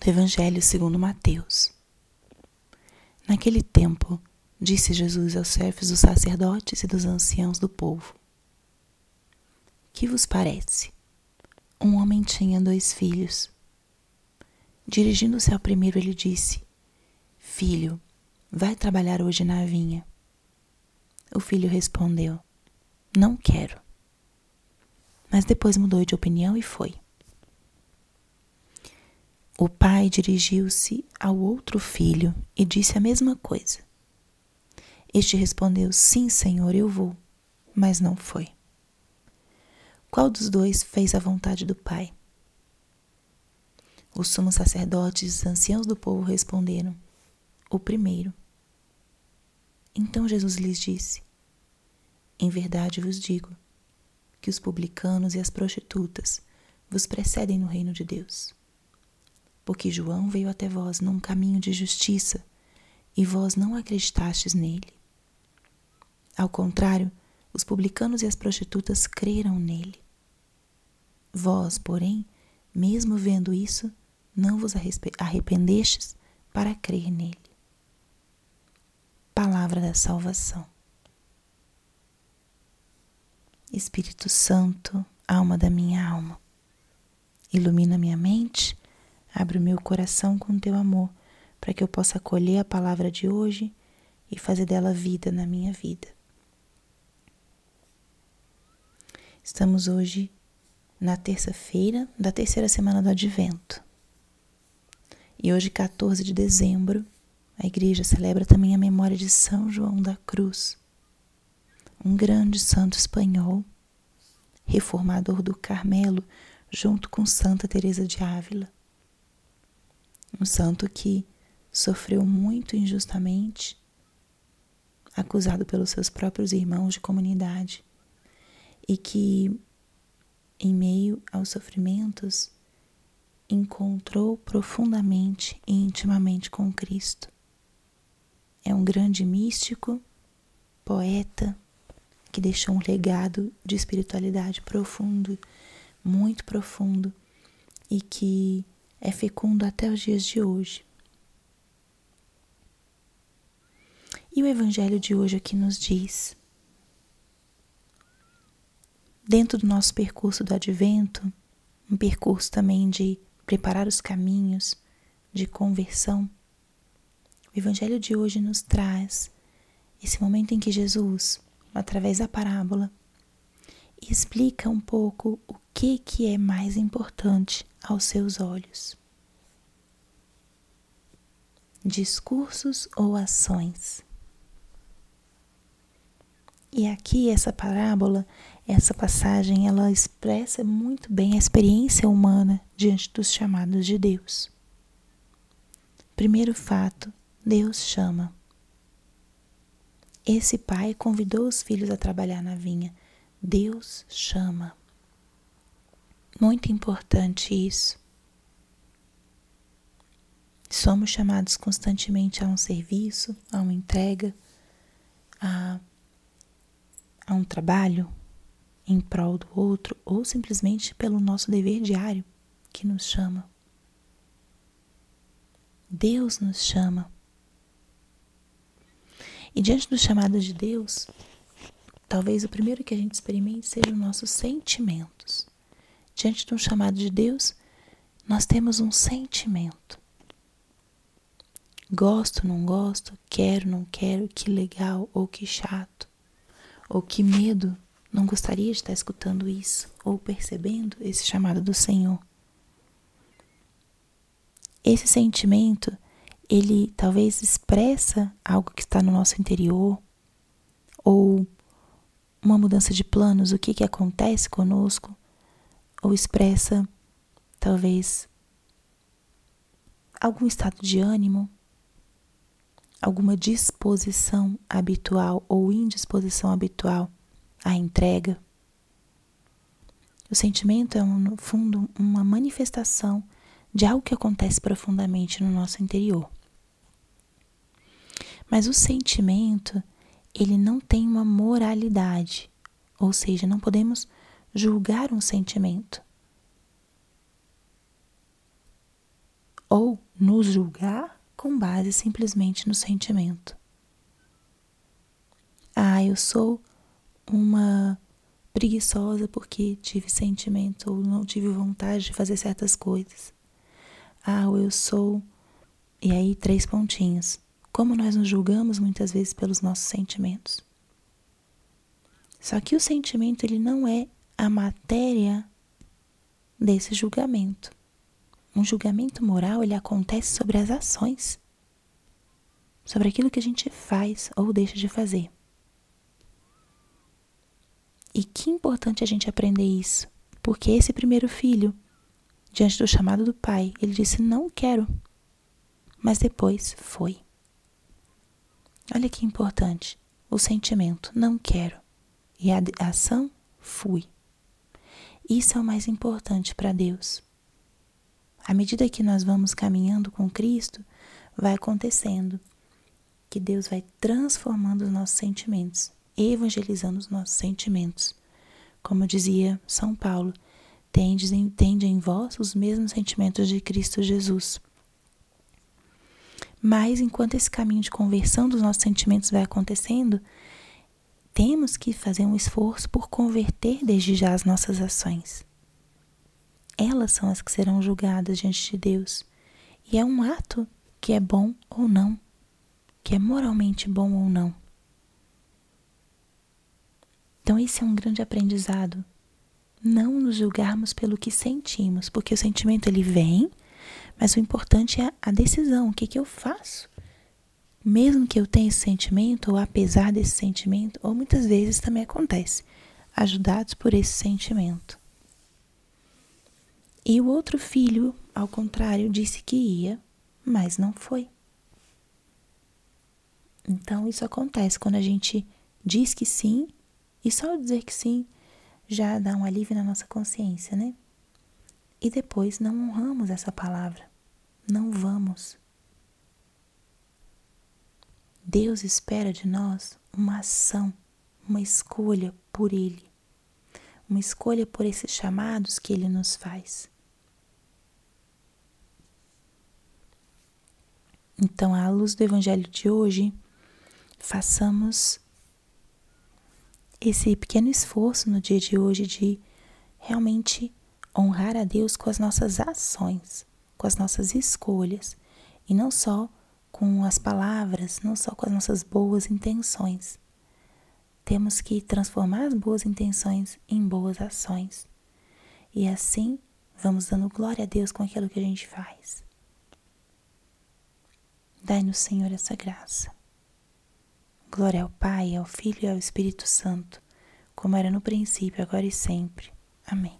do Evangelho segundo Mateus. Naquele tempo, disse Jesus aos chefes dos sacerdotes e dos anciãos do povo: Que vos parece? Um homem tinha dois filhos. Dirigindo-se ao primeiro, ele disse: Filho, vai trabalhar hoje na vinha. O filho respondeu: Não quero. Mas depois mudou de opinião e foi. O pai dirigiu-se ao outro filho e disse a mesma coisa. Este respondeu: Sim, senhor, eu vou. Mas não foi. Qual dos dois fez a vontade do pai? Os sumos sacerdotes e os anciãos do povo responderam: O primeiro. Então Jesus lhes disse: Em verdade vos digo que os publicanos e as prostitutas vos precedem no reino de Deus porque João veio até vós num caminho de justiça e vós não acreditastes nele. Ao contrário, os publicanos e as prostitutas creram nele. Vós, porém, mesmo vendo isso, não vos arrependestes para crer nele. Palavra da salvação. Espírito Santo, alma da minha alma, ilumina minha mente Abre o meu coração com teu amor, para que eu possa acolher a palavra de hoje e fazer dela vida na minha vida. Estamos hoje na terça-feira da terceira semana do Advento. E hoje, 14 de dezembro, a igreja celebra também a memória de São João da Cruz, um grande santo espanhol, reformador do Carmelo, junto com Santa Teresa de Ávila um santo que sofreu muito injustamente, acusado pelos seus próprios irmãos de comunidade, e que, em meio aos sofrimentos, encontrou profundamente e intimamente com Cristo. É um grande místico, poeta, que deixou um legado de espiritualidade profundo, muito profundo, e que é fecundo até os dias de hoje. E o Evangelho de hoje aqui nos diz: dentro do nosso percurso do advento, um percurso também de preparar os caminhos, de conversão, o Evangelho de hoje nos traz esse momento em que Jesus, através da parábola, explica um pouco o que, que é mais importante aos seus olhos. Discursos ou ações? E aqui essa parábola, essa passagem, ela expressa muito bem a experiência humana diante dos chamados de Deus. Primeiro fato, Deus chama. Esse pai convidou os filhos a trabalhar na vinha. Deus chama. Muito importante isso. Somos chamados constantemente a um serviço, a uma entrega, a, a um trabalho em prol do outro ou simplesmente pelo nosso dever diário que nos chama. Deus nos chama. E diante do chamado de Deus, talvez o primeiro que a gente experimente seja os nossos sentimentos diante de um chamado de Deus, nós temos um sentimento. Gosto, não gosto, quero, não quero, que legal ou que chato, ou que medo, não gostaria de estar escutando isso ou percebendo esse chamado do Senhor. Esse sentimento, ele talvez expressa algo que está no nosso interior ou uma mudança de planos, o que, que acontece conosco, ou expressa talvez algum estado de ânimo, alguma disposição habitual ou indisposição habitual à entrega. O sentimento é, no fundo, uma manifestação de algo que acontece profundamente no nosso interior. Mas o sentimento, ele não tem uma moralidade, ou seja, não podemos julgar um sentimento. Ou nos julgar com base simplesmente no sentimento. Ah, eu sou uma preguiçosa porque tive sentimento ou não tive vontade de fazer certas coisas. Ah, eu sou. E aí, três pontinhos. Como nós nos julgamos muitas vezes pelos nossos sentimentos. Só que o sentimento ele não é a matéria desse julgamento. Um julgamento moral ele acontece sobre as ações, sobre aquilo que a gente faz ou deixa de fazer. E que importante a gente aprender isso, porque esse primeiro filho, diante do chamado do pai, ele disse: Não quero, mas depois foi. Olha que importante, o sentimento: Não quero, e a ação: Fui. Isso é o mais importante para Deus. À medida que nós vamos caminhando com Cristo, vai acontecendo que Deus vai transformando os nossos sentimentos evangelizando os nossos sentimentos. Como dizia São Paulo, tende em, vós os mesmos sentimentos de Cristo Jesus. Mas enquanto esse caminho de conversão dos nossos sentimentos vai acontecendo, temos que fazer um esforço por converter desde já as nossas ações. Elas são as que serão julgadas diante de Deus. E é um ato que é bom ou não, que é moralmente bom ou não. Então, esse é um grande aprendizado. Não nos julgarmos pelo que sentimos, porque o sentimento ele vem, mas o importante é a decisão, o que, que eu faço. Mesmo que eu tenha esse sentimento, ou apesar desse sentimento, ou muitas vezes também acontece, ajudados por esse sentimento. E o outro filho, ao contrário, disse que ia, mas não foi. Então, isso acontece quando a gente diz que sim e só dizer que sim já dá um alívio na nossa consciência, né? E depois não honramos essa palavra. Não vamos. Deus espera de nós uma ação, uma escolha por Ele, uma escolha por esses chamados que Ele nos faz. Então, à luz do Evangelho de hoje, façamos esse pequeno esforço no dia de hoje de realmente honrar a Deus com as nossas ações, com as nossas escolhas e não só com as palavras, não só com as nossas boas intenções. Temos que transformar as boas intenções em boas ações. E assim vamos dando glória a Deus com aquilo que a gente faz. Dai-nos, Senhor, essa graça. Glória ao Pai, ao Filho e ao Espírito Santo, como era no princípio, agora e sempre. Amém.